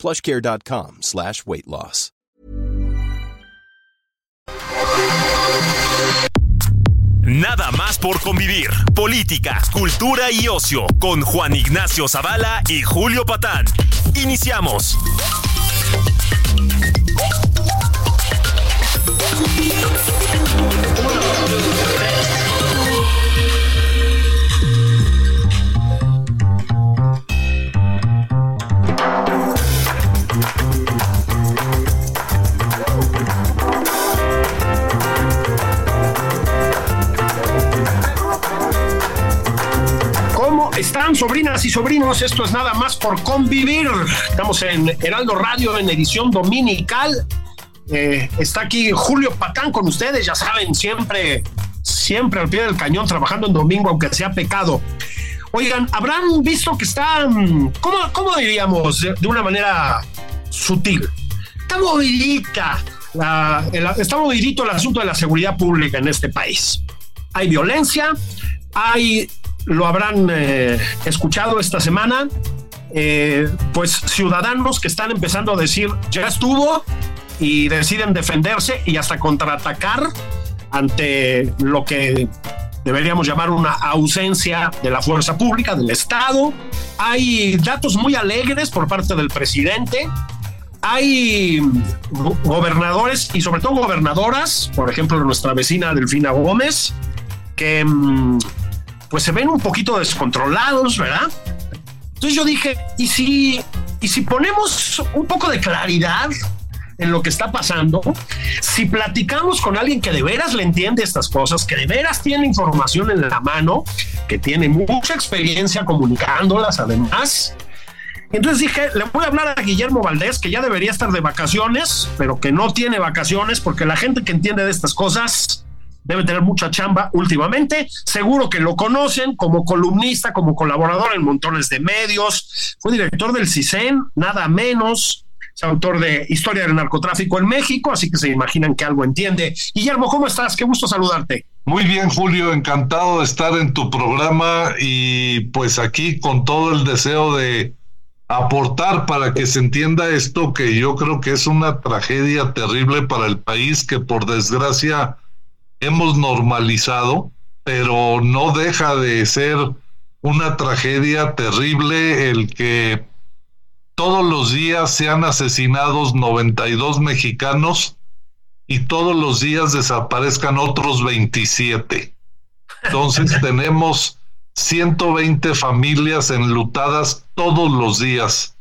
plushcare.com slash weight loss. Nada más por convivir. Política, cultura y ocio con Juan Ignacio Zavala y Julio Patán. Iniciamos. ¿Cómo están, sobrinas y sobrinos? Esto es nada más por convivir. Estamos en Heraldo Radio en edición dominical. Eh, está aquí Julio Patán con ustedes, ya saben, siempre, siempre al pie del cañón, trabajando en domingo, aunque sea pecado. Oigan, habrán visto que está, mm, ¿cómo, cómo diríamos? De, de una manera sutil. Está movidita, la- el- está movidito el asunto de la seguridad pública en este país. Hay violencia, hay, lo habrán eh, escuchado esta semana, eh, pues ciudadanos que están empezando a decir, ya estuvo, y deciden defenderse y hasta contraatacar ante lo que deberíamos llamar una ausencia de la fuerza pública, del Estado. Hay datos muy alegres por parte del presidente. Hay go- gobernadores y sobre todo gobernadoras, por ejemplo nuestra vecina Delfina Gómez, que mm, pues se ven un poquito descontrolados, ¿verdad? Entonces yo dije, ¿y si, ¿y si ponemos un poco de claridad en lo que está pasando? Si platicamos con alguien que de veras le entiende estas cosas, que de veras tiene información en la mano, que tiene mucha experiencia comunicándolas además. Entonces dije, le voy a hablar a Guillermo Valdés, que ya debería estar de vacaciones, pero que no tiene vacaciones, porque la gente que entiende de estas cosas debe tener mucha chamba últimamente. Seguro que lo conocen como columnista, como colaborador en montones de medios. Fue director del CISEN, nada menos. Es autor de Historia del Narcotráfico en México, así que se imaginan que algo entiende. Guillermo, ¿cómo estás? Qué gusto saludarte. Muy bien, Julio, encantado de estar en tu programa y pues aquí con todo el deseo de aportar para que se entienda esto que yo creo que es una tragedia terrible para el país que por desgracia hemos normalizado, pero no deja de ser una tragedia terrible el que todos los días sean asesinados 92 mexicanos y todos los días desaparezcan otros 27. Entonces tenemos 120 familias enlutadas todos los días.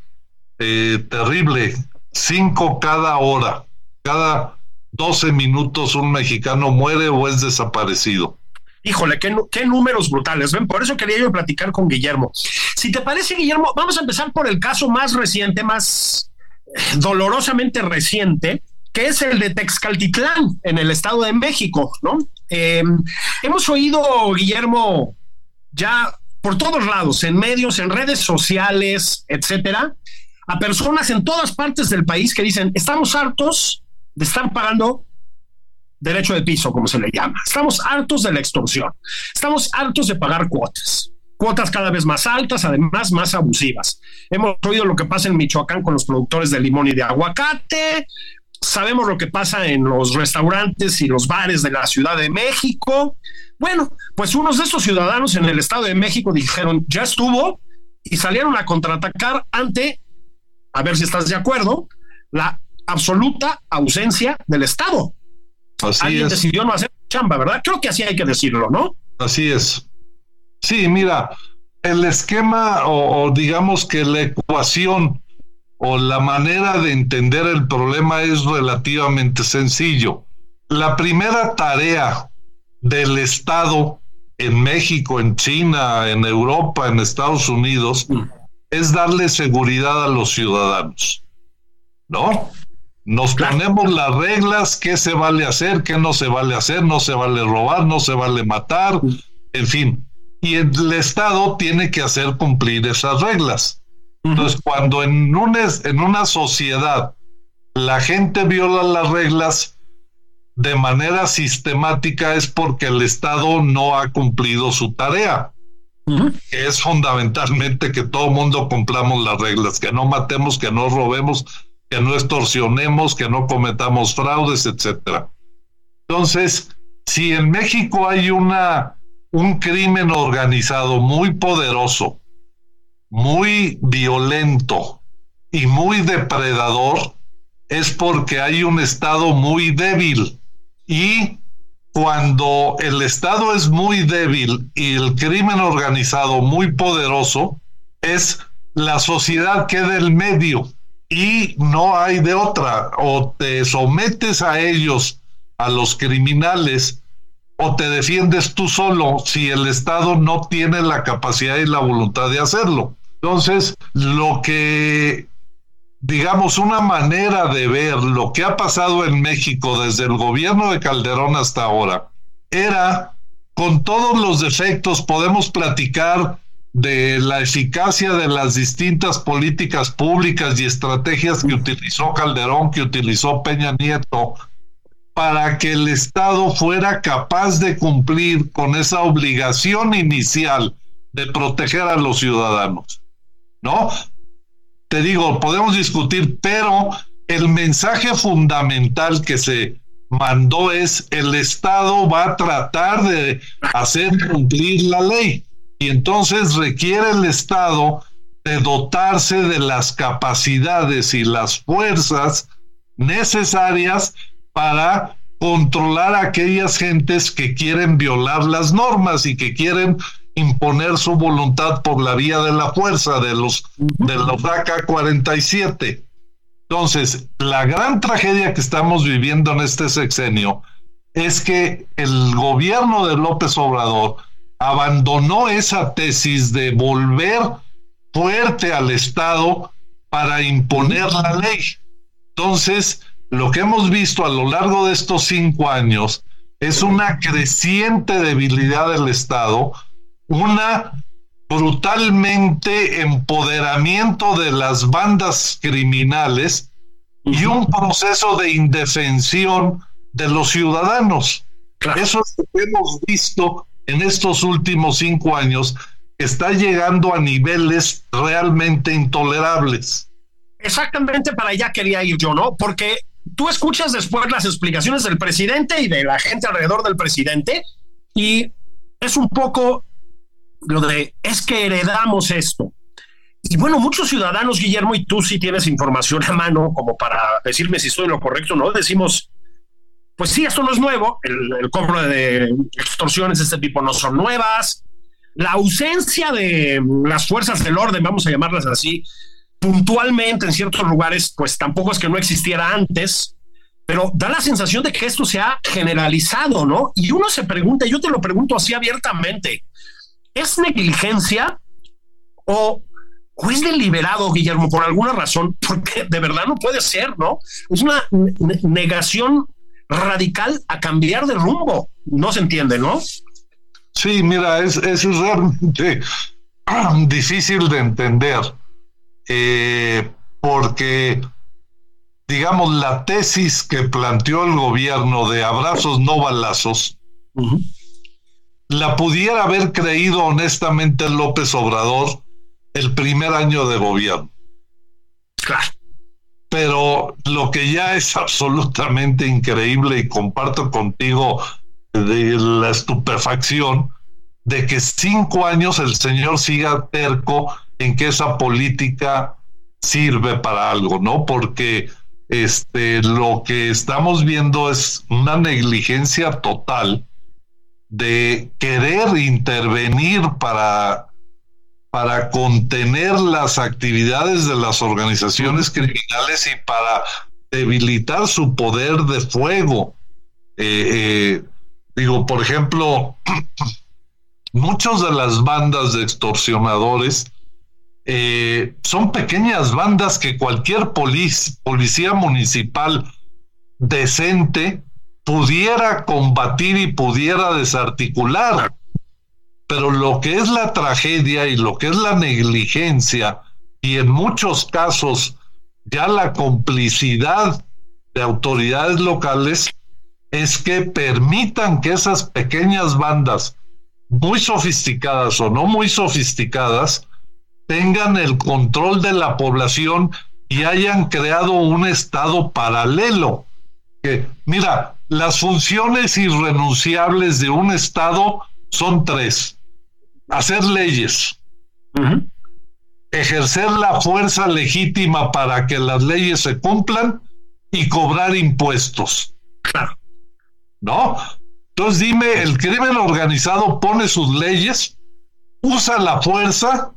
Eh, terrible. Cinco cada hora. Cada 12 minutos un mexicano muere o es desaparecido. Híjole, qué, qué números brutales, ¿ven? Por eso quería yo platicar con Guillermo. Si te parece, Guillermo, vamos a empezar por el caso más reciente, más eh, dolorosamente reciente, que es el de Texcaltitlán, en el Estado de México, ¿no? Eh, hemos oído, Guillermo, ya por todos lados, en medios, en redes sociales, etcétera, a personas en todas partes del país que dicen, estamos hartos de estar pagando derecho de piso, como se le llama. Estamos hartos de la extorsión. Estamos hartos de pagar cuotas. Cuotas cada vez más altas, además más abusivas. Hemos oído lo que pasa en Michoacán con los productores de limón y de aguacate. Sabemos lo que pasa en los restaurantes y los bares de la Ciudad de México. Bueno, pues unos de estos ciudadanos en el Estado de México dijeron, ya estuvo, y salieron a contraatacar ante, a ver si estás de acuerdo, la absoluta ausencia del Estado. Así Alguien es. decidió no hacer chamba, ¿verdad? Creo que así hay que decirlo, ¿no? Así es. Sí, mira, el esquema o, o digamos que la ecuación o la manera de entender el problema es relativamente sencillo. La primera tarea del Estado en México, en China, en Europa, en Estados Unidos, Mm. es darle seguridad a los ciudadanos. ¿No? Nos ponemos las reglas, qué se vale hacer, qué no se vale hacer, no se vale robar, no se vale matar, en fin. Y el Estado tiene que hacer cumplir esas reglas. Entonces, cuando en, un, en una sociedad la gente viola las reglas de manera sistemática es porque el Estado no ha cumplido su tarea. que es fundamentalmente que todo mundo cumplamos las reglas, que no matemos, que no robemos, que no extorsionemos, que no cometamos fraudes, etcétera. Entonces, si en México hay una un crimen organizado muy poderoso, muy violento y muy depredador, es porque hay un Estado muy débil. Y cuando el Estado es muy débil y el crimen organizado muy poderoso, es la sociedad que del medio y no hay de otra. O te sometes a ellos, a los criminales, o te defiendes tú solo si el Estado no tiene la capacidad y la voluntad de hacerlo. Entonces, lo que digamos, una manera de ver lo que ha pasado en México desde el gobierno de Calderón hasta ahora era, con todos los defectos, podemos platicar de la eficacia de las distintas políticas públicas y estrategias que utilizó Calderón, que utilizó Peña Nieto, para que el Estado fuera capaz de cumplir con esa obligación inicial de proteger a los ciudadanos. ¿No? te digo, podemos discutir, pero el mensaje fundamental que se mandó es el Estado va a tratar de hacer cumplir la ley y entonces requiere el Estado de dotarse de las capacidades y las fuerzas necesarias para controlar a aquellas gentes que quieren violar las normas y que quieren imponer su voluntad por la vía de la fuerza de los de los AK 47. Entonces, la gran tragedia que estamos viviendo en este sexenio es que el gobierno de López Obrador abandonó esa tesis de volver fuerte al Estado para imponer la ley. Entonces, lo que hemos visto a lo largo de estos cinco años es una creciente debilidad del Estado, una brutalmente empoderamiento de las bandas criminales y un proceso de indefensión de los ciudadanos. Eso es lo que hemos visto en estos últimos cinco años, está llegando a niveles realmente intolerables. Exactamente para allá quería ir yo, ¿no? Porque tú escuchas después las explicaciones del presidente y de la gente alrededor del presidente y es un poco lo de es que heredamos esto. Y bueno, muchos ciudadanos, Guillermo, y tú sí tienes información a mano como para decirme si estoy en lo correcto no, decimos, pues sí, esto no es nuevo, el, cobro de extorsiones de este tipo no son nuevas, la ausencia de las fuerzas del orden, vamos a llamarlas así, puntualmente en ciertos lugares, pues tampoco es que no existiera antes, pero da la sensación de que esto se ha generalizado, ¿no? Y uno se pregunta, yo te lo pregunto así abiertamente, ¿Es negligencia o, es deliberado, Guillermo, por alguna razón? Porque de verdad no puede ser, ¿no? Es una negación radical a cambiar de rumbo. No se entiende, ¿no? Sí, mira, es, es realmente difícil de entender eh, porque, digamos, la tesis que planteó el gobierno de abrazos no balazos la pudiera haber creído honestamente López Obrador el primer año de gobierno. Claro. Pero lo que ya es absolutamente increíble y comparto contigo de la estupefacción de que cinco años el señor siga terco en que esa política sirve para algo, ¿no? Porque este lo que estamos viendo es una negligencia total de querer intervenir para, para contener las actividades de las organizaciones criminales y para debilitar su poder de fuego. Eh, eh, digo, por ejemplo, muchos de las bandas de extorsionadores eh, son pequeñas bandas que cualquier policía municipal decente pudiera combatir y pudiera desarticular. Pero lo que es la tragedia y lo que es la negligencia y en muchos casos ya la complicidad de autoridades locales es que permitan que esas pequeñas bandas muy sofisticadas o no muy sofisticadas tengan el control de la población y hayan creado un estado paralelo. Que, mira, las funciones irrenunciables de un estado son tres. Hacer leyes, ejercer la fuerza legítima para que las leyes se cumplan y cobrar impuestos. Claro. ¿No? Entonces dime, el crimen organizado pone sus leyes, usa la fuerza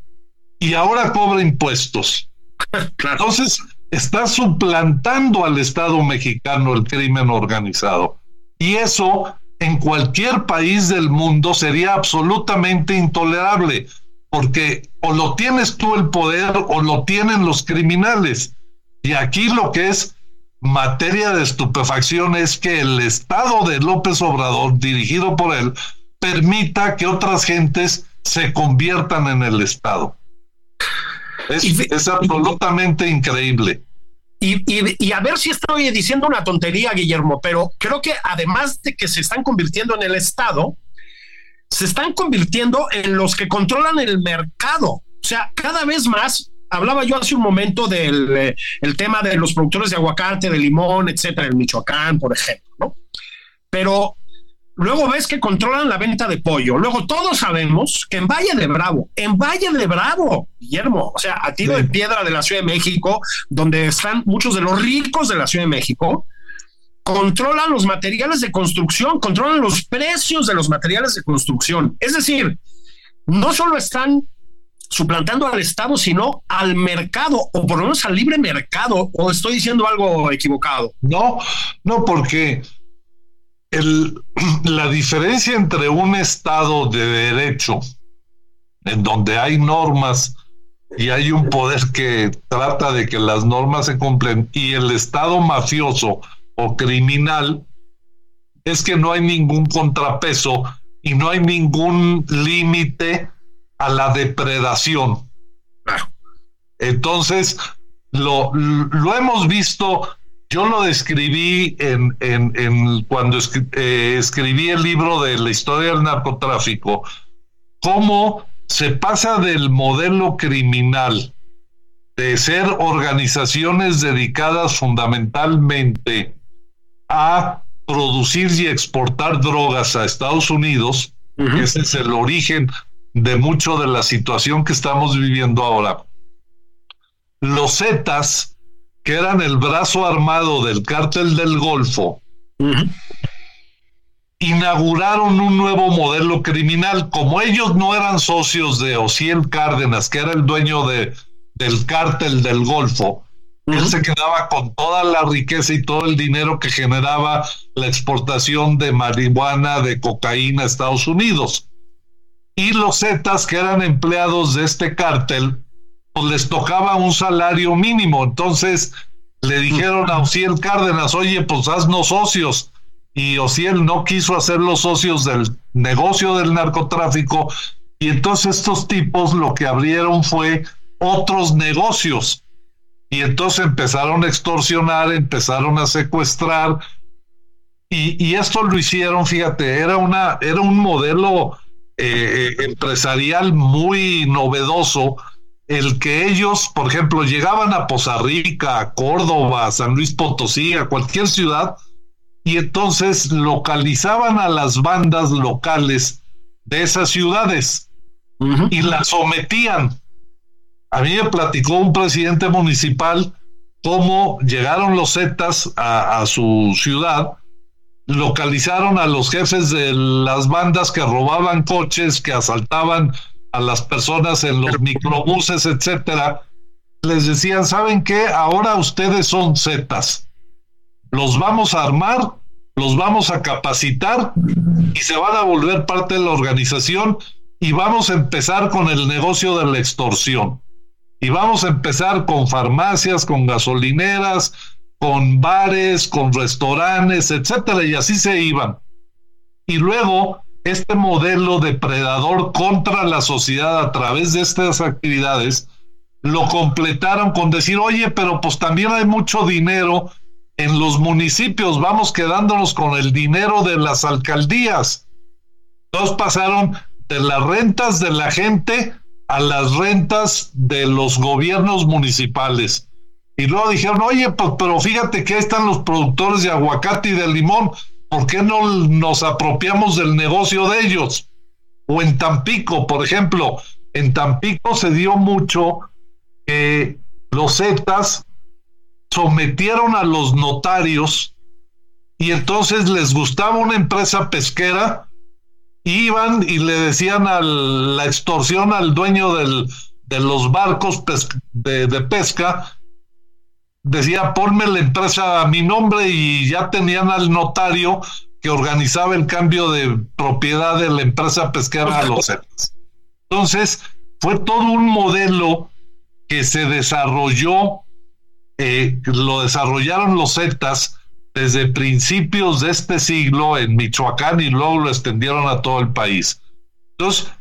y ahora cobra impuestos. Entonces, está suplantando al Estado mexicano el crimen organizado. Y eso en cualquier país del mundo sería absolutamente intolerable, porque o lo tienes tú el poder o lo tienen los criminales. Y aquí lo que es materia de estupefacción es que el Estado de López Obrador, dirigido por él, permita que otras gentes se conviertan en el Estado. Es, absolutamente increíble. Y, a ver si estoy diciendo una tontería, Guillermo, pero creo que además de que se están convirtiendo en el Estado, se están convirtiendo en los que controlan el mercado. O sea, cada vez más, hablaba yo hace un momento del eh, tema de los productores de aguacate, de limón, etcétera, en Michoacán, por ejemplo, ¿no? Pero Luego ves que controlan la venta de pollo. Luego todos sabemos que en Valle de Bravo, en Valle de Bravo, Guillermo, o sea, a tiro de piedra de la Ciudad de México, donde están muchos de los ricos de la Ciudad de México, controlan los materiales de construcción, controlan los precios de los materiales de construcción. Es decir, no solo están suplantando al Estado, sino al mercado, o por lo menos al libre mercado, o estoy diciendo algo equivocado. No, no, porque el, la diferencia entre un Estado de derecho, en donde hay normas y hay un poder que trata de que las normas se cumplen, y el Estado mafioso o criminal, es que no hay ningún contrapeso y no hay ningún límite a la depredación. Entonces, lo, lo hemos visto yo lo describí en, en, cuando eh, escribí el libro de la historia del narcotráfico, cómo se pasa del modelo criminal de ser organizaciones dedicadas fundamentalmente a producir y exportar drogas a Estados Unidos, ese es el origen de mucho de la situación que estamos viviendo ahora. Los Zetas que eran el brazo armado del cártel del Golfo, inauguraron un nuevo modelo criminal. Como ellos no eran socios de Ociel Cárdenas, que era el dueño de, del cártel del Golfo, él se quedaba con toda la riqueza y todo el dinero que generaba la exportación de marihuana, de cocaína a Estados Unidos. Y los Zetas, que eran empleados de este cártel, pues les tocaba un salario mínimo. Entonces le dijeron a Ociel Cárdenas, oye, pues haznos socios. Y Ociel no quiso hacer los socios del negocio del narcotráfico. Y entonces estos tipos lo que abrieron fue otros negocios. Y entonces empezaron a extorsionar, empezaron a secuestrar. Y, esto lo hicieron, fíjate, era, una, era un modelo eh, eh, empresarial muy novedoso el que ellos, por ejemplo, llegaban a Poza Rica, a Córdoba, a San Luis Potosí, a cualquier ciudad, y entonces localizaban a las bandas locales de esas ciudades y las sometían. A mí me platicó un presidente municipal cómo llegaron los Zetas a, a su ciudad, localizaron a los jefes de las bandas que robaban coches, que asaltaban a las personas en los microbuses, etcétera, les decían, ¿saben qué? Ahora ustedes son Zetas. Los vamos a armar, los vamos a capacitar y se van a volver parte de la organización y vamos a empezar con el negocio de la extorsión. Y vamos a empezar con farmacias, con gasolineras, con bares, con restaurantes, etcétera, y así se iban. Y luego este modelo depredador contra la sociedad a través de estas actividades lo completaron con decir, oye, pero pues también hay mucho dinero en los municipios, vamos quedándonos con el dinero de las alcaldías. Entonces pasaron de las rentas de la gente a las rentas de los gobiernos municipales. Y luego dijeron, oye, pues, pero fíjate que ahí están los productores de aguacate y de limón, ¿por qué no nos apropiamos del negocio de ellos? O en Tampico, por ejemplo, en Tampico se dio mucho que los Zetas sometieron a los notarios y entonces les gustaba una empresa pesquera, iban y le decían a la extorsión al dueño de los barcos de pesca, decía, ponme la empresa a mi nombre y ya tenían al notario que organizaba el cambio de propiedad de la empresa pesquera a los Zetas. Entonces, fue todo un modelo que se desarrolló, eh, lo desarrollaron los Zetas desde principios de este siglo en Michoacán y luego lo extendieron a todo el país. Entonces,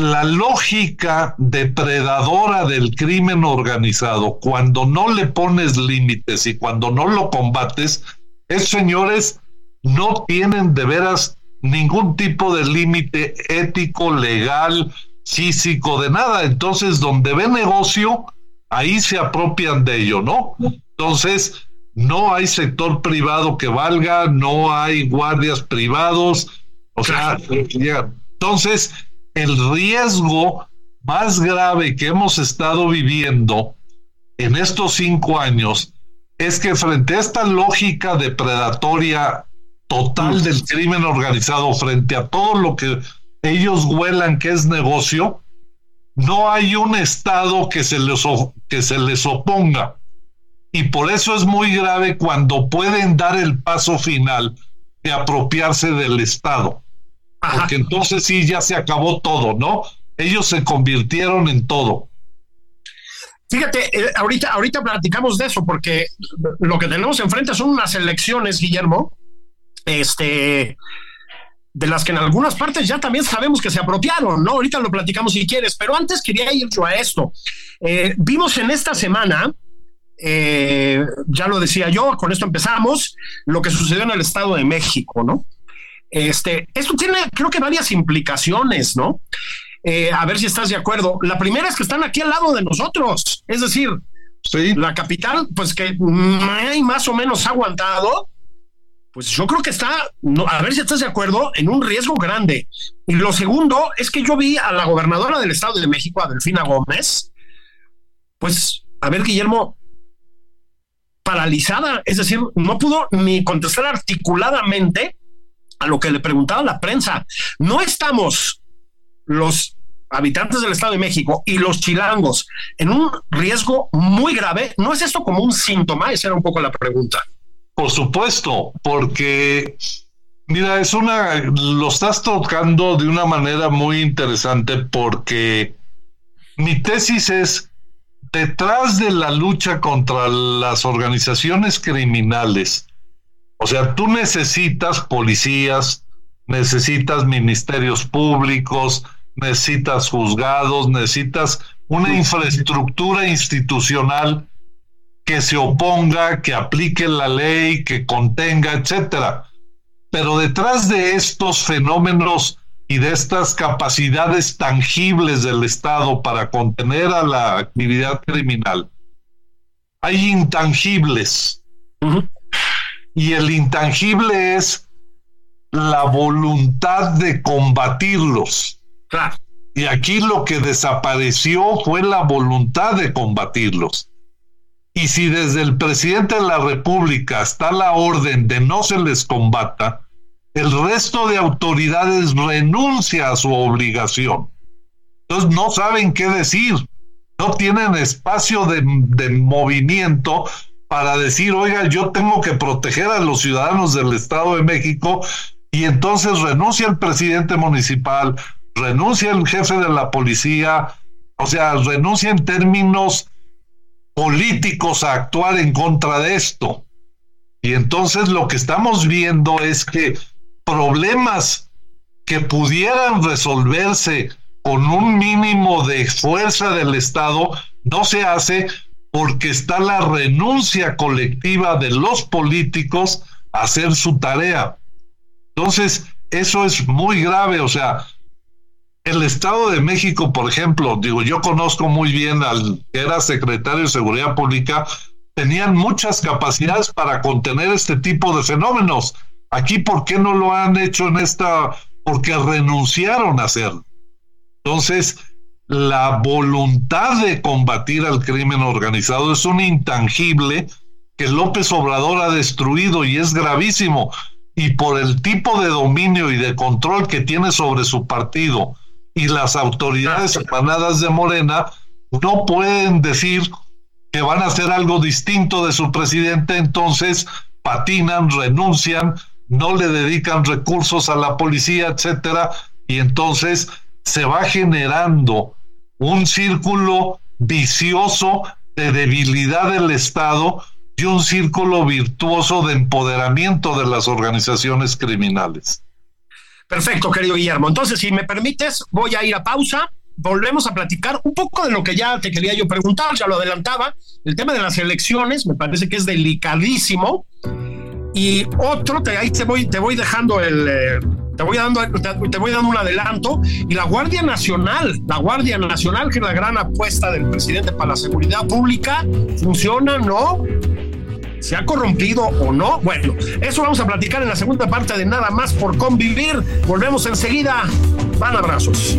la lógica depredadora del crimen organizado, cuando no le pones límites y cuando no lo combates, es, señores, no tienen de veras ningún tipo de límite ético, legal, físico, de nada. Entonces, donde ve negocio, ahí se apropian de ello, ¿no? Entonces, no hay sector privado que valga, no hay guardias privados, o sea, entonces el riesgo más grave que hemos estado viviendo en estos cinco años es que frente a esta lógica depredatoria total del crimen organizado, frente a todo lo que ellos huelan que es negocio, no hay un Estado que se les, que se les oponga. Y por eso es muy grave cuando pueden dar el paso final de apropiarse del Estado porque entonces sí ya se acabó todo, ¿no? Ellos se convirtieron en todo. Fíjate, eh, ahorita, ahorita platicamos de eso, porque lo que tenemos enfrente son unas elecciones, Guillermo, este, de las que en algunas partes ya también sabemos que se apropiaron, ¿no? Ahorita lo platicamos si quieres, pero antes quería ir yo a esto. Eh, vimos en esta semana, eh, ya lo decía yo, con esto empezamos, lo que sucedió en el Estado de México, ¿no? Este, esto tiene, creo que varias implicaciones, ¿no? Eh, a ver si estás de acuerdo. La primera es que están aquí al lado de nosotros, es decir, la capital, pues que más o menos ha aguantado, pues yo creo que está, a ver si estás de acuerdo, en un riesgo grande. Y lo segundo es que yo vi a la gobernadora del Estado de México, a Delfina Gómez, pues, a ver, Guillermo, paralizada, es decir, no pudo ni contestar articuladamente a lo que le preguntaba la prensa. No estamos los habitantes del Estado de México y los chilangos en un riesgo muy grave. ¿No es esto como un síntoma? Esa era un poco la pregunta. Por supuesto, porque mira, es una, lo estás tocando de una manera muy interesante porque mi tesis es, detrás de la lucha contra las organizaciones criminales, o sea, tú necesitas policías, necesitas ministerios públicos, necesitas juzgados, necesitas una infraestructura institucional que se oponga, que aplique la ley, que contenga, etcétera. Pero detrás de estos fenómenos y de estas capacidades tangibles del Estado para contener a la actividad criminal, hay intangibles y el intangible es la voluntad de combatirlos. Y aquí lo que desapareció fue la voluntad de combatirlos. Y si desde el presidente de la República está la orden de no se les combata, el resto de autoridades renuncia a su obligación. Entonces no saben qué decir, no tienen espacio de, de movimiento para decir, oiga, yo tengo que proteger a los ciudadanos del Estado de México y entonces renuncia el presidente municipal, renuncia el jefe de la policía, O sea, renuncia en términos políticos a actuar en contra de esto. Y entonces lo que estamos viendo es que problemas que pudieran resolverse con un mínimo de fuerza del Estado no se hace porque está la renuncia colectiva de los políticos a hacer su tarea. Entonces, eso es muy grave, o sea, el Estado de México, por ejemplo, digo, yo conozco muy bien al que era secretario de Seguridad Pública, tenían muchas capacidades para contener este tipo de fenómenos. Aquí, ¿por qué no lo han hecho en esta? Porque renunciaron a hacerlo. Entonces, la voluntad de combatir al crimen organizado es un intangible que López Obrador ha destruido y es gravísimo. Y por el tipo de dominio y de control que tiene sobre su partido y las autoridades emanadas de Morena, no pueden decir que van a hacer algo distinto de su presidente, entonces patinan, renuncian, no le dedican recursos a la policía, etcétera, y entonces se va generando un círculo vicioso de debilidad del Estado y un círculo virtuoso de empoderamiento de las organizaciones criminales. Perfecto, querido Guillermo. Entonces, si me permites, voy a ir a pausa. Volvemos a platicar un poco de lo que ya te quería yo preguntar, ya lo adelantaba. El tema de las elecciones me parece que es delicadísimo. Y otro, te, ahí te voy, te voy dejando el, eh, te voy dando, te, un adelanto. Y la Guardia Nacional, la Guardia Nacional, que es la gran apuesta del presidente para la seguridad pública, ¿funciona? ¿No? ¿Se ha corrompido o no? Bueno, eso vamos a platicar en la segunda parte de Nada más por convivir. Volvemos enseguida. Van abrazos.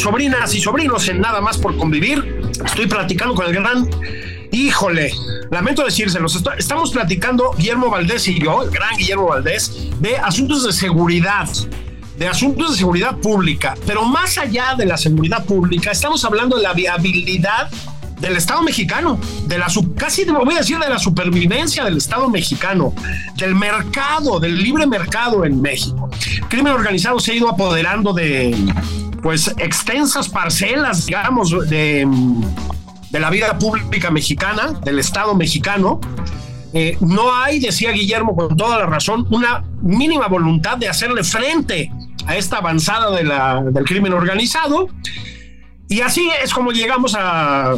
sobrinas y sobrinos, en Nada más por convivir. Estoy platicando con el gran, híjole, lamento decírselo, estamos platicando Guillermo Valdés y yo, el gran Guillermo Valdés, de asuntos de seguridad de asuntos de seguridad pública, pero más allá de la seguridad pública, estamos hablando de la viabilidad del Estado mexicano, de la casi voy a decir de la supervivencia del Estado mexicano, del mercado, del libre mercado en México. El crimen organizado se ha ido apoderando de pues extensas parcelas, digamos, de, la vida pública mexicana, del Estado mexicano. Eh, no hay, decía Guillermo con toda la razón, una mínima voluntad de hacerle frente a esta avanzada del crimen organizado. Y así es como llegamos a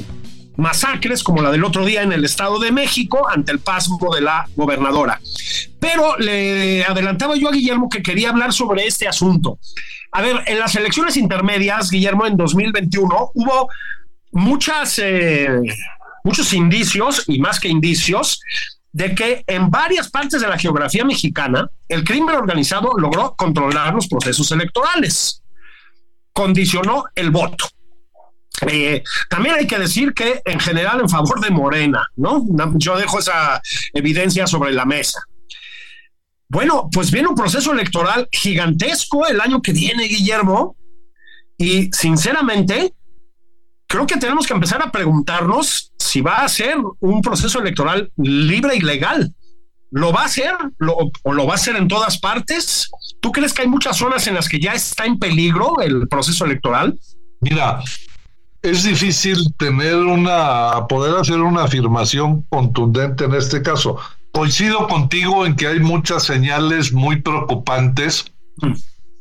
masacres como la del otro día en el Estado de México ante el pasmo de la gobernadora. Pero le adelantaba yo a Guillermo que quería hablar sobre este asunto. A ver, en las elecciones intermedias, Guillermo, en 2021 hubo muchas, eh, muchos indicios, y más que indicios, de que en varias partes de la geografía mexicana el crimen organizado logró controlar los procesos electorales, condicionó el voto Eh, también hay que decir que en general en favor de Morena, ¿no? Yo dejo esa evidencia sobre la mesa. Bueno, pues viene un proceso electoral gigantesco el año que viene, Guillermo, y sinceramente, creo que tenemos que empezar a preguntarnos si va a ser un proceso electoral libre y legal. ¿Lo va a hacer o lo va a hacer en todas partes? ¿Tú crees que hay muchas zonas en las que ya está en peligro el proceso electoral? Mira, es difícil tener una, poder hacer una afirmación contundente en este caso. Coincido contigo en que hay muchas señales muy preocupantes mm.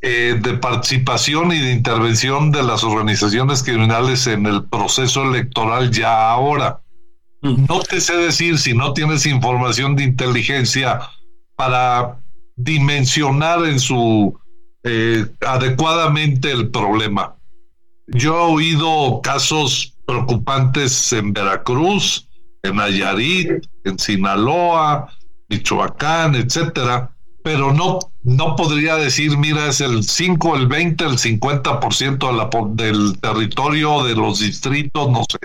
eh, de participación y de intervención de las organizaciones criminales en el proceso electoral ya ahora. Mm. No te sé decir si no tienes información de inteligencia para dimensionar en su eh, adecuadamente el problema. Yo he oído casos preocupantes en Veracruz, en Nayarit, en Sinaloa, Michoacán, etcétera, pero no, no podría decir, mira, es el 5, el 20, el 50% de la, del territorio de los distritos, no sé.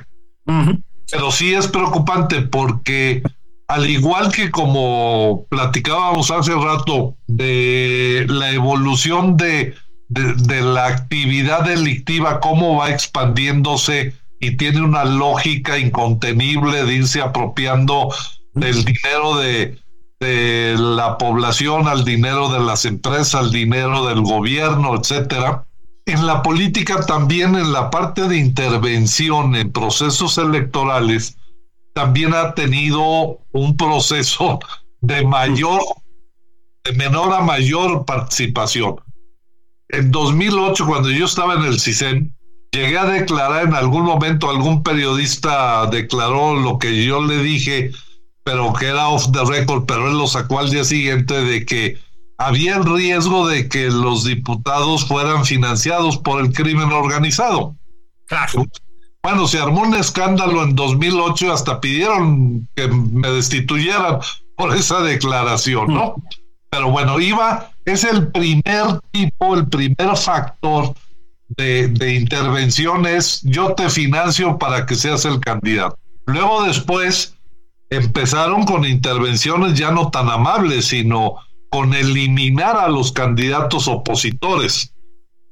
Pero sí es preocupante porque al igual que como platicábamos hace rato de la evolución de, de, la actividad delictiva, cómo va expandiéndose y tiene una lógica incontenible de irse apropiando del dinero de, de la población al dinero de las empresas, al dinero del gobierno, etcétera. En la política también en la parte de intervención en procesos electorales también ha tenido un proceso de mayor de menor a mayor participación. En 2008 cuando yo estaba en el CISEN llegué a declarar en algún momento, algún periodista declaró lo que yo le dije, pero que era off the record, pero él lo sacó al día siguiente de que había el riesgo de que los diputados fueran financiados por el crimen organizado. Claro. Bueno, se armó un escándalo en 2008, hasta pidieron que me destituyeran por esa declaración, ¿no? Pero bueno, iba, es el primer tipo, el primer factor de, de intervención es yo te financio para que seas el candidato. Luego después empezaron con intervenciones ya no tan amables, sino con eliminar a los candidatos opositores.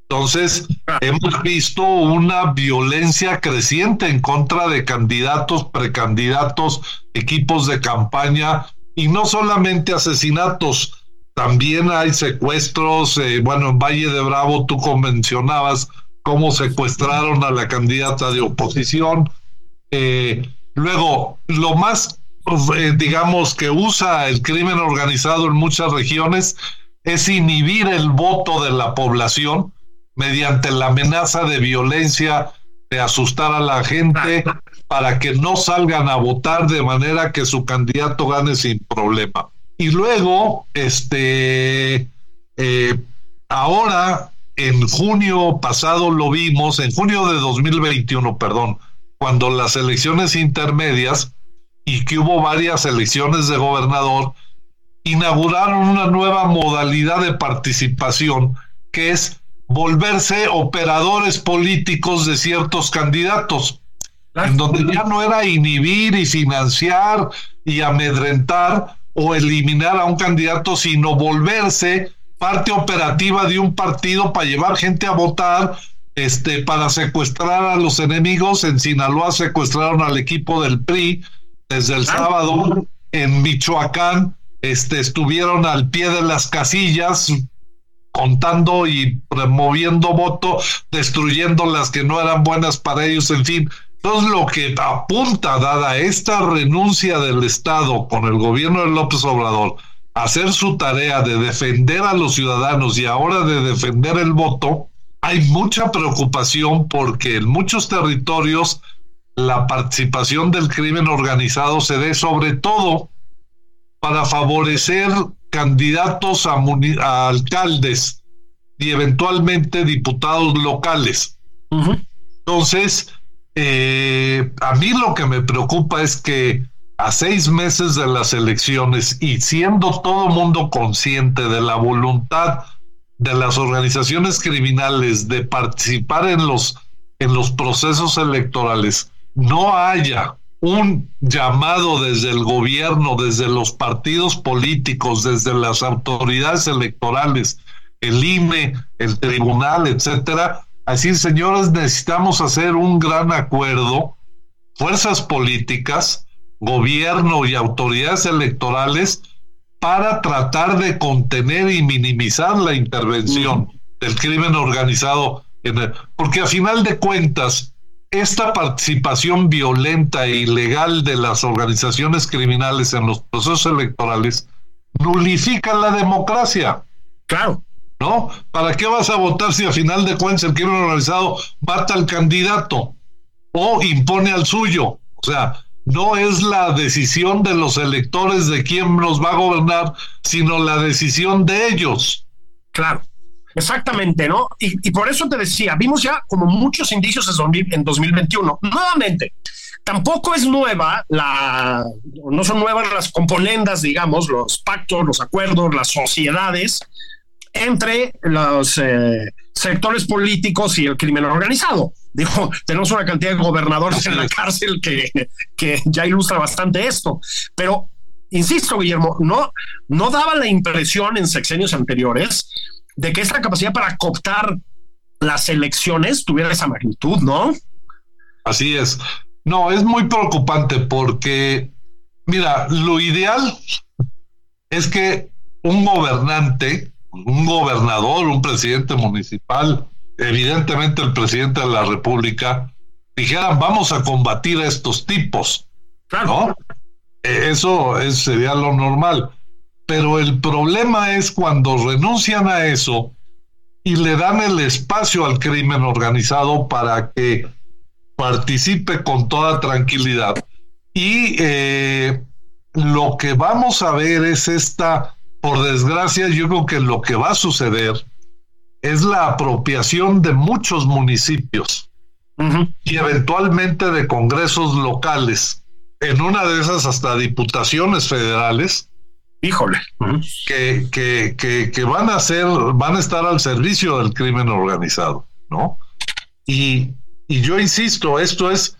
Entonces, hemos visto una violencia creciente en contra de candidatos, precandidatos, equipos de campaña y no solamente asesinatos, también hay secuestros, eh, bueno, en Valle de Bravo tú mencionabas cómo secuestraron a la candidata de oposición. Eh, luego, lo más, eh, digamos, que usa el crimen organizado en muchas regiones es inhibir el voto de la población mediante la amenaza de violencia, de asustar a la gente para que no salgan a votar de manera que su candidato gane sin problema. Y luego, este, eh, ahora, en junio pasado lo vimos, en junio de 2021, perdón, cuando las elecciones intermedias y que hubo varias elecciones de gobernador, inauguraron una nueva modalidad de participación que es volverse operadores políticos de ciertos candidatos, en donde ya no era inhibir y financiar y amedrentar, o eliminar a un candidato, sino volverse parte operativa de un partido para llevar gente a votar, este, para secuestrar a los enemigos. En Sinaloa secuestraron al equipo del PRI desde el sábado. En Michoacán, este, estuvieron al pie de las casillas contando y removiendo voto, destruyendo las que no eran buenas para ellos, en fin, entonces, lo que apunta, dada esta renuncia del Estado con el gobierno de López Obrador, a hacer su tarea de defender a los ciudadanos y ahora de defender el voto, hay mucha preocupación porque en muchos territorios la participación del crimen organizado se dé sobre todo para favorecer candidatos a, alcaldes y eventualmente diputados locales. Entonces, eh, a mí lo que me preocupa es que a seis meses de las elecciones y siendo todo mundo consciente de la voluntad de las organizaciones criminales de participar en los en los procesos electorales no haya un llamado desde el gobierno, desde los partidos políticos, desde las autoridades electorales, el INE, el tribunal, etcétera, así señores, necesitamos hacer un gran acuerdo, fuerzas políticas, gobierno y autoridades electorales para tratar de contener y minimizar la intervención del crimen organizado, porque a final de cuentas, esta participación violenta e ilegal de las organizaciones criminales en los procesos electorales nulifica la democracia. Claro. ¿No? ¿Para qué vas a votar si a final de cuentas el crimen organizado mata al candidato o impone al suyo? O sea, no es la decisión de los electores de quién nos va a gobernar, sino la decisión de ellos. Claro. Exactamente, ¿no? Y, por eso te decía, vimos ya como muchos indicios en 2021. Nuevamente, tampoco es nueva la, no son nuevas las componendas, digamos, los pactos, los acuerdos, las sociedades entre los eh, sectores políticos y el crimen organizado. Digo, tenemos una cantidad de gobernadores en la cárcel que, que ya ilustra bastante esto, pero insisto, Guillermo, no, no daba la impresión en sexenios anteriores de que esta capacidad para cooptar las elecciones tuviera esa magnitud, ¿no? Así es. No, es muy preocupante porque, mira, lo ideal es que un gobernante, un gobernador, un presidente municipal, evidentemente el presidente de la República, dijeran, vamos a combatir a estos tipos. Claro. E, eso sería lo normal. Pero el problema es cuando renuncian a eso y le dan el espacio al crimen organizado para que participe con toda tranquilidad. Y eh, lo que vamos a ver es esta, por desgracia, yo creo que lo que va a suceder es la apropiación de muchos municipios y eventualmente de congresos locales, en una de esas hasta diputaciones federales, híjole, que, que, que, van a ser, van a estar al servicio del crimen organizado, ¿no? Y, y yo insisto, esto es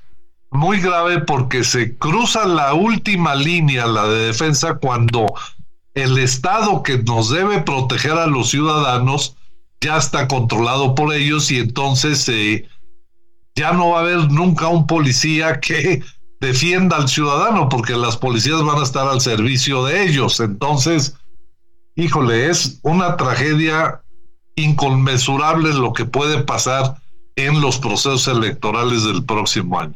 muy grave porque se cruza la última línea, la de defensa, cuando el Estado que nos debe proteger a los ciudadanos ya está controlado por ellos y entonces eh, ya no va a haber nunca un policía que defienda al ciudadano, porque las policías van a estar al servicio de ellos. Entonces, híjole, es una tragedia inconmensurable lo que puede pasar en los procesos electorales del próximo año.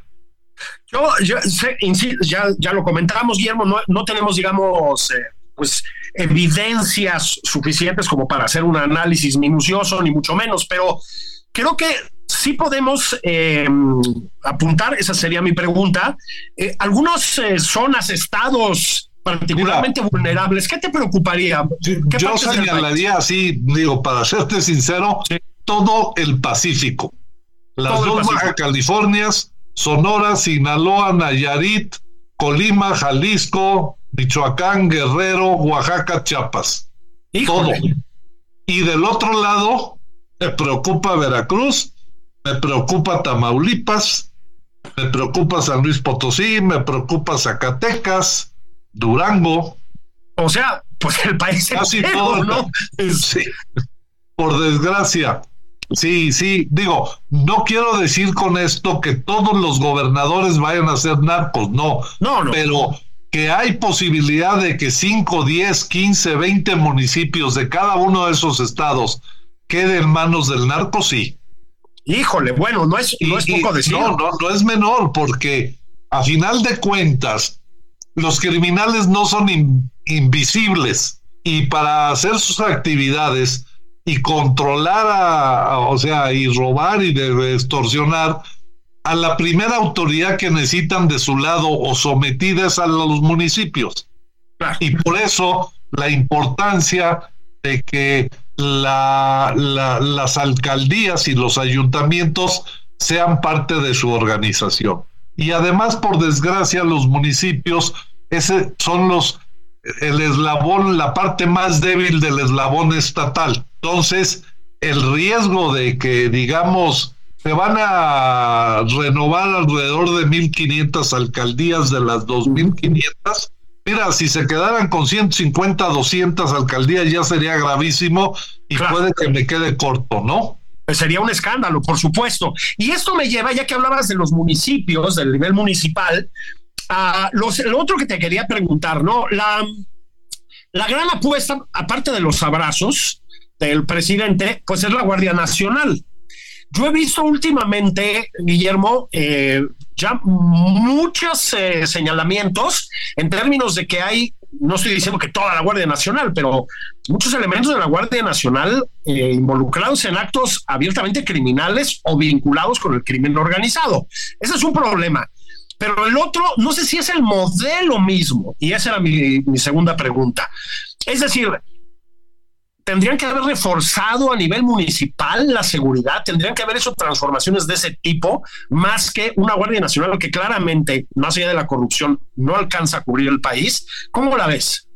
Yo, ya, ya lo comentamos, Guillermo, no, no tenemos, digamos, eh, pues evidencias suficientes como para hacer un análisis minucioso, ni mucho menos, pero creo que sí podemos eh, apuntar, esa sería mi pregunta, eh, algunas eh, zonas, estados particularmente vulnerables, ¿qué te preocuparía? yo señalaría así, digo, para serte sincero, todo el Pacífico. Las dos Baja Californias, Sonora, Sinaloa, Nayarit, Colima, Jalisco, Michoacán, Guerrero, Oaxaca, Chiapas. Todo. Y del otro lado, me preocupa Veracruz me preocupa Tamaulipas, me preocupa San Luis Potosí, me preocupa Zacatecas, Durango. O sea, pues el país casi todo, ¿no? Sí, por desgracia. Sí, sí, digo, no quiero decir con esto que todos los gobernadores vayan a ser narcos, no, no, no. pero que hay posibilidad de que 5, 10, 15, 20 municipios de cada uno de esos estados queden en manos del narco, sí. Híjole, bueno, no es, no es poco decir. No, no, no es menor, porque a final de cuentas, los criminales no son invisibles y para hacer sus actividades y controlar a, o sea, y robar y de, extorsionar a la primera autoridad que necesitan de su lado o sometidas a los municipios. Y por eso la importancia de que la, las alcaldías y los ayuntamientos sean parte de su organización. Y además, por desgracia, los municipios ese son los el eslabón, la parte más débil del eslabón estatal. Entonces, el riesgo de que, digamos, se van a renovar alrededor de 1.500 alcaldías de las 2.500. Mira, si se quedaran con 150, 200 alcaldías ya sería gravísimo y puede que me quede corto, ¿no? Pues sería un escándalo, por supuesto. Y esto me lleva, ya que hablabas de los municipios, del nivel municipal, a los, lo otro que te quería preguntar, ¿no? La, la gran apuesta, aparte de los abrazos del presidente, pues es la Guardia Nacional. Yo he visto últimamente, Guillermo, eh, ya muchos eh, señalamientos en términos de que hay, no estoy diciendo que toda la Guardia Nacional, pero muchos elementos de la Guardia Nacional eh, involucrados en actos abiertamente criminales o vinculados con el crimen organizado. Ese es un problema. Pero el otro, no sé si es el modelo mismo, y esa era mi, mi segunda pregunta. Es decir, tendrían que haber reforzado a nivel municipal la seguridad, tendrían que haber hecho transformaciones de ese tipo, más que una Guardia Nacional que claramente, más allá de la corrupción, no alcanza a cubrir el país. ¿Cómo la ves?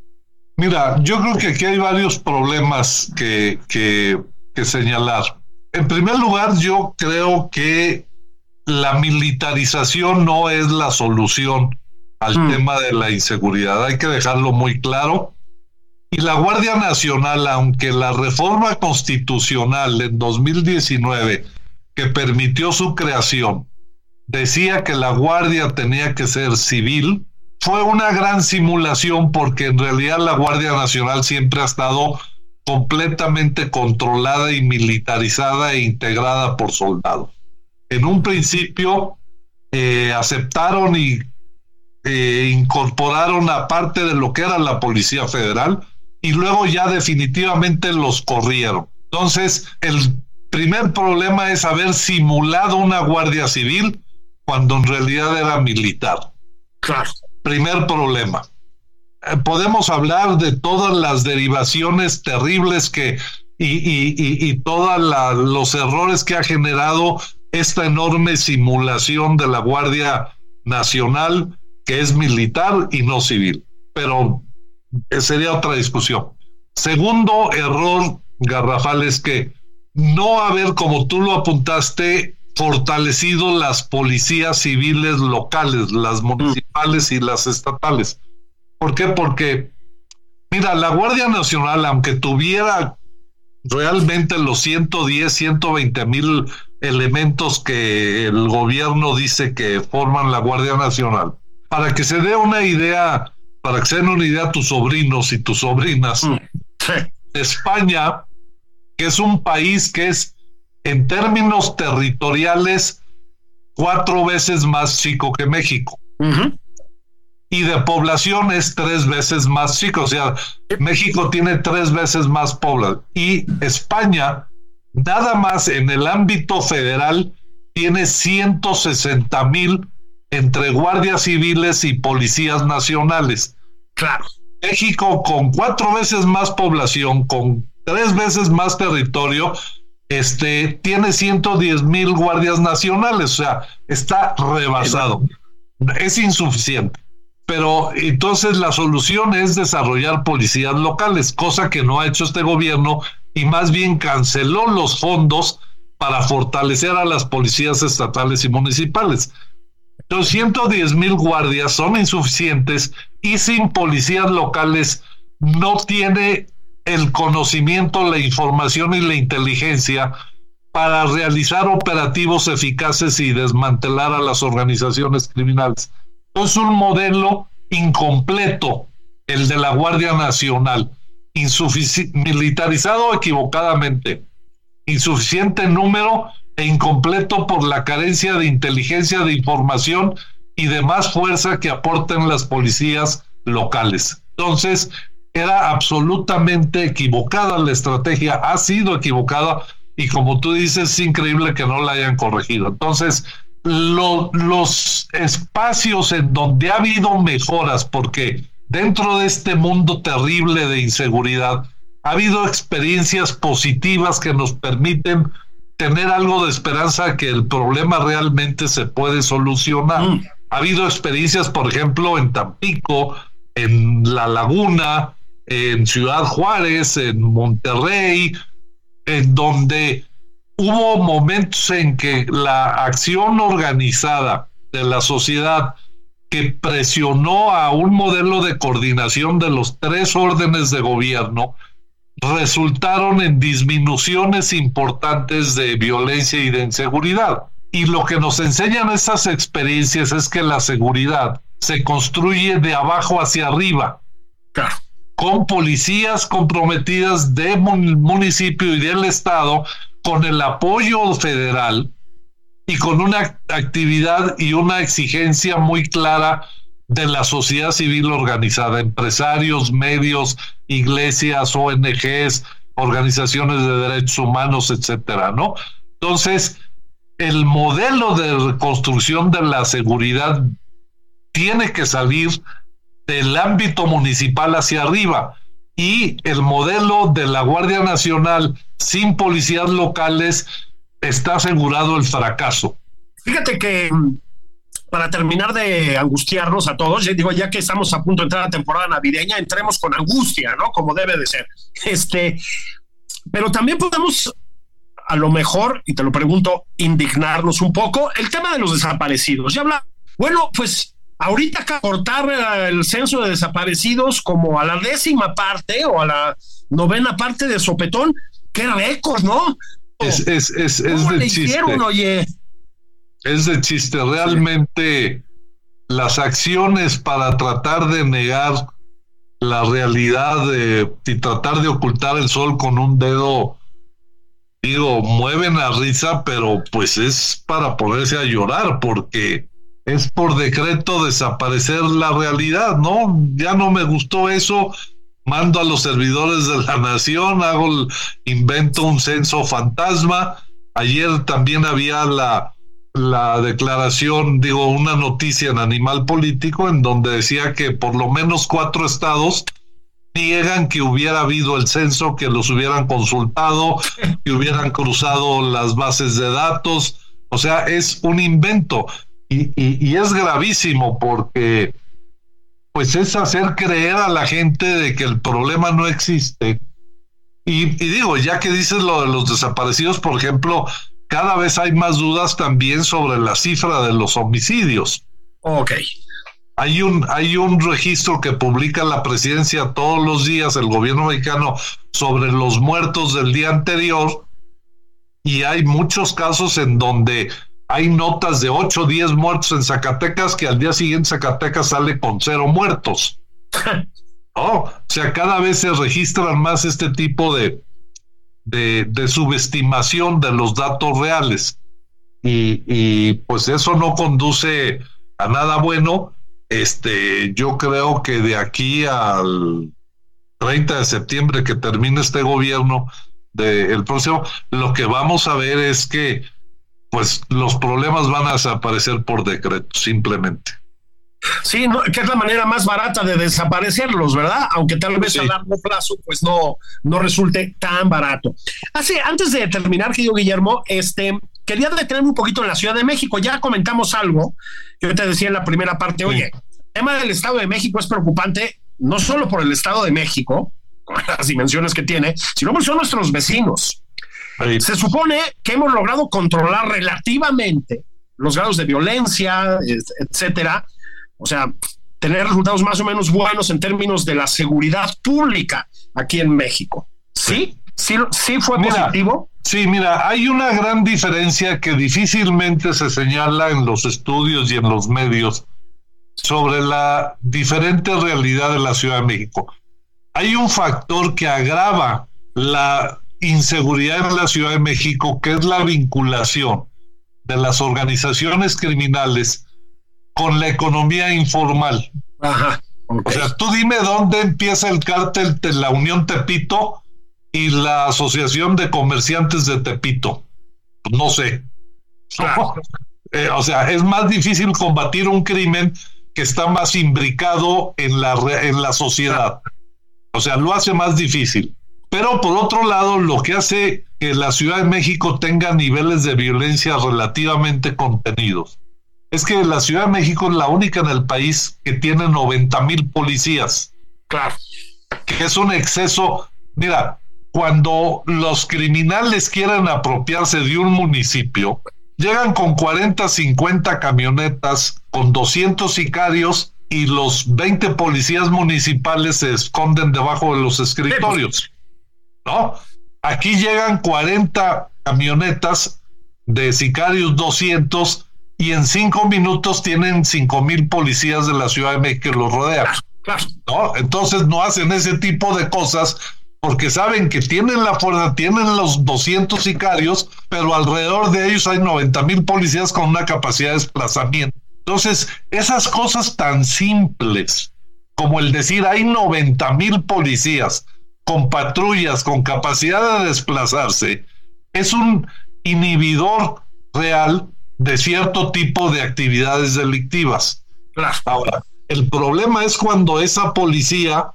Mira, yo creo que aquí hay varios problemas que, que, que señalar. En primer lugar, yo creo que la militarización no es la solución al hmm. tema de la inseguridad. Hay que dejarlo muy claro y la Guardia Nacional, aunque la reforma constitucional en 2019 que permitió su creación decía que la Guardia tenía que ser civil, fue una gran simulación porque en realidad la Guardia Nacional siempre ha estado completamente controlada y militarizada e integrada por soldados. En un principio eh, aceptaron y eh, incorporaron a parte de lo que era la Policía Federal, y luego ya definitivamente los corrieron. Entonces, el primer problema es haber simulado una guardia civil cuando en realidad era militar. Claro. Primer problema. Eh, podemos hablar de todas las derivaciones terribles que y, y todos los errores que ha generado esta enorme simulación de la Guardia Nacional, que es militar y no civil. Pero sería otra discusión. Segundo error garrafal es que no haber, como tú lo apuntaste, fortalecido las policías civiles locales, las municipales y las estatales. ¿Por qué? Porque, mira, la Guardia Nacional, aunque tuviera realmente los 110, 120 mil elementos que el gobierno dice que forman la Guardia Nacional, para que se dé una idea para que se den una idea tus sobrinos y tus sobrinas, mm, España, que es un país que es en términos territoriales cuatro veces más chico que México. Y de población es tres veces más chico. O sea, México tiene tres veces más población. Y España, nada más en el ámbito federal, tiene 160 mil entre guardias civiles y policías nacionales. Claro. México con cuatro veces más población, con tres veces más territorio, este, tiene 110 mil guardias nacionales, o sea, está rebasado. Es insuficiente. Pero entonces la solución es desarrollar policías locales, cosa que no ha hecho este gobierno y más bien canceló los fondos para fortalecer a las policías estatales y municipales. Los 110 mil guardias son insuficientes y sin policías locales no tiene el conocimiento, la información y la inteligencia para realizar operativos eficaces y desmantelar a las organizaciones criminales. Es un modelo incompleto el de la Guardia Nacional, militarizado equivocadamente, insuficiente número e incompleto por la carencia de inteligencia de información y de más fuerza que aporten las policías locales. Entonces, era absolutamente equivocada la estrategia, ha sido equivocada y como tú dices, es increíble que no la hayan corregido. Entonces, los espacios en donde ha habido mejoras, porque dentro de este mundo terrible de inseguridad, ha habido experiencias positivas que nos permiten tener algo de esperanza que el problema realmente se puede solucionar. Mm. Ha habido experiencias, por ejemplo, en Tampico, en La Laguna, en Ciudad Juárez, en Monterrey, en donde hubo momentos en que la acción organizada de la sociedad que presionó a un modelo de coordinación de los tres órdenes de gobierno resultaron en disminuciones importantes de violencia y de inseguridad. Y lo que nos enseñan estas experiencias es que la seguridad se construye de abajo hacia arriba. Con policías comprometidas del municipio y del Estado, con el apoyo federal y con una actividad y una exigencia muy clara de la sociedad civil organizada, empresarios, medios, iglesias, ONGs, organizaciones de derechos humanos, etcétera, ¿no? Entonces, el modelo de reconstrucción de la seguridad tiene que salir del ámbito municipal hacia arriba y el modelo de la Guardia Nacional sin policías locales está asegurado el fracaso. Fíjate que para terminar de angustiarnos a todos, digo, ya que estamos a punto de entrar a la temporada navideña, entremos con angustia, ¿no? Como debe de ser. Este, pero también podemos, a lo mejor, y te lo pregunto, indignarnos un poco, el tema de los desaparecidos. Ya habla, bueno, pues ahorita cortar el censo de desaparecidos como a la décima parte o a la novena parte de sopetón, qué récord, ¿no? Es, es, es, es de chiste. oye? Es de chiste. Realmente las acciones para tratar de negar la realidad de, y tratar de ocultar el sol con un dedo, digo, mueven a risa, pero pues es para ponerse a llorar porque es por decreto desaparecer la realidad, ¿no? Ya no me gustó eso, mando a los servidores de la nación, hago, invento un censo fantasma. Ayer también había la la declaración, digo, una noticia en Animal Político en donde decía que por lo menos cuatro estados niegan que hubiera habido el censo, que los hubieran consultado, que hubieran cruzado las bases de datos. O sea, es un invento y, y, es gravísimo porque pues es hacer creer a la gente de que el problema no existe. Y, y digo, ya que dices lo de los desaparecidos, por ejemplo, cada vez hay más dudas también sobre la cifra de los homicidios. Ok. Hay un, hay un registro que publica la presidencia todos los días, el gobierno mexicano, sobre los muertos del día anterior. Y hay muchos casos en donde hay notas de 8 o 10 muertos en Zacatecas que al día siguiente Zacatecas sale con cero muertos. o sea, cada vez se registran más este tipo de, de, subestimación de los datos reales. Y, pues eso no conduce a nada bueno. Este, yo creo que de aquí al 30 de septiembre que termine este gobierno del próximo, lo que vamos a ver es que pues los problemas van a desaparecer por decreto, simplemente. Sí, que es la manera más barata de desaparecerlos, ¿verdad? Aunque tal vez a largo plazo pues no, no resulte tan barato. Así, antes de terminar, querido Guillermo, este, quería detenerme un poquito en la Ciudad de México. Ya comentamos algo, yo te decía en la primera parte, oye, el tema del Estado de México es preocupante no solo por el Estado de México, con las dimensiones que tiene, sino porque son nuestros vecinos. Se supone que hemos logrado controlar relativamente los grados de violencia, etcétera, o sea, tener resultados más o menos buenos en términos de la seguridad pública aquí en México. ¿Sí? ¿Sí, sí fue positivo? Sí, mira, hay una gran diferencia que difícilmente se señala en los estudios y en los medios sobre la diferente realidad de la Ciudad de México. Hay un factor que agrava la inseguridad en la Ciudad de México, que es la vinculación de las organizaciones criminales con la economía informal. Ajá. O sea, tú dime dónde empieza el cártel de la Unión Tepito y la Asociación de Comerciantes de Tepito. No sé. Eh, o sea, es más difícil combatir un crimen que está más imbricado en la, en la sociedad. O sea, lo hace más difícil. Pero por otro lado, lo que hace que la Ciudad de México tenga niveles de violencia relativamente contenidos es que la Ciudad de México es la única en el país que tiene 90 mil policías. Claro. Que es un exceso. Mira, cuando los criminales quieren apropiarse de un municipio, llegan con 40, 50 camionetas, con 200 sicarios y los 20 policías municipales se esconden debajo de los escritorios. ¿No? Aquí llegan 40 camionetas de sicarios 200 y en cinco minutos tienen cinco mil policías de la Ciudad de México que los rodean. ¿no? Entonces no hacen ese tipo de cosas porque saben que tienen la fuerza, tienen los 200 sicarios, pero alrededor de ellos hay 90 mil policías con una capacidad de desplazamiento. Entonces, esas cosas tan simples como el decir hay 90 mil policías con patrullas, con capacidad de desplazarse, es un inhibidor real de cierto tipo de actividades delictivas. Ahora, el problema es cuando esa policía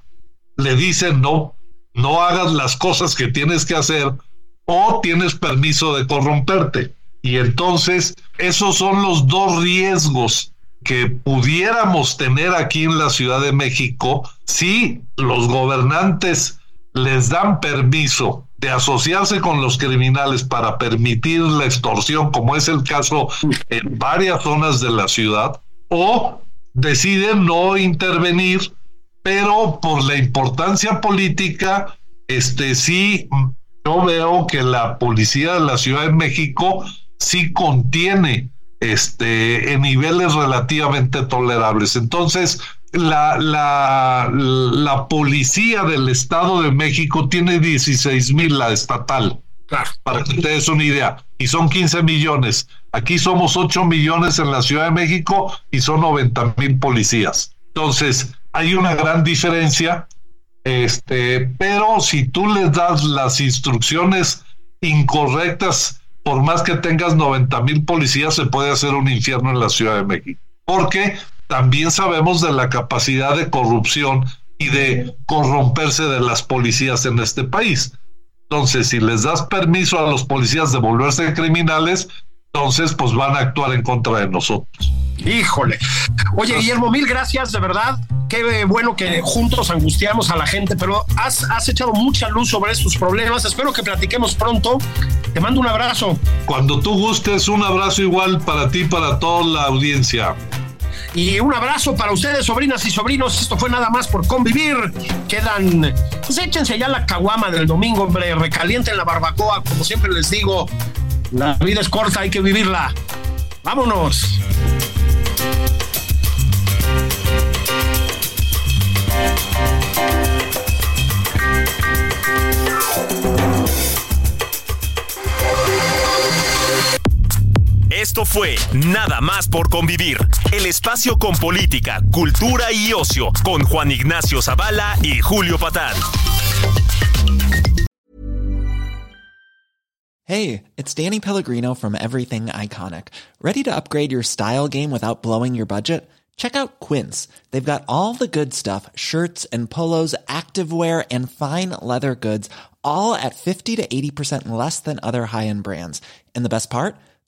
le dice no, no hagas las cosas que tienes que hacer o tienes permiso de corromperte. Y entonces, esos son los dos riesgos que pudiéramos tener aquí en la Ciudad de México si los gobernantes les dan permiso de asociarse con los criminales para permitir la extorsión, como es el caso en varias zonas de la ciudad, o deciden no intervenir, pero por la importancia política, este sí, yo veo que la policía de la Ciudad de México sí contiene este en niveles relativamente tolerables. Entonces, la, la, la policía del Estado de México tiene 16 mil, la estatal. Para que ustedes una idea. Y son 15 millones. Aquí somos 8 millones en la Ciudad de México y son 90 mil policías. Entonces, hay una gran diferencia. Este, pero si tú les das las instrucciones incorrectas, por más que tengas 90 mil policías, se puede hacer un infierno en la Ciudad de México. Porque también sabemos de la capacidad de corrupción y de corromperse de las policías en este país. Entonces, si les das permiso a los policías de volverse criminales, entonces pues van a actuar en contra de nosotros. Híjole. Oye, Guillermo, mil gracias, de verdad. Qué bueno que juntos angustiamos a la gente, pero has, has echado mucha luz sobre estos problemas. Espero que platiquemos pronto. Te mando un abrazo. Cuando tú gustes, un abrazo igual para ti, para toda la audiencia. Y un abrazo para ustedes, sobrinas y sobrinos. Esto fue nada más por convivir. Quedan, pues échense ya la caguama del domingo, hombre. Recalienten la barbacoa, como siempre les digo. La vida es corta, hay que vivirla. Vámonos. Esto fue Nada más por convivir, el espacio con política, cultura y ocio, con Juan Ignacio Zavala y Julio Patán. Hey, it's Danny Pellegrino from Everything Iconic. Ready to upgrade your style game without blowing your budget? Check out Quince. They've got all the good stuff shirts and polos, activewear, and fine leather goods, all at 50 to 80% less than other high end brands. And the best part?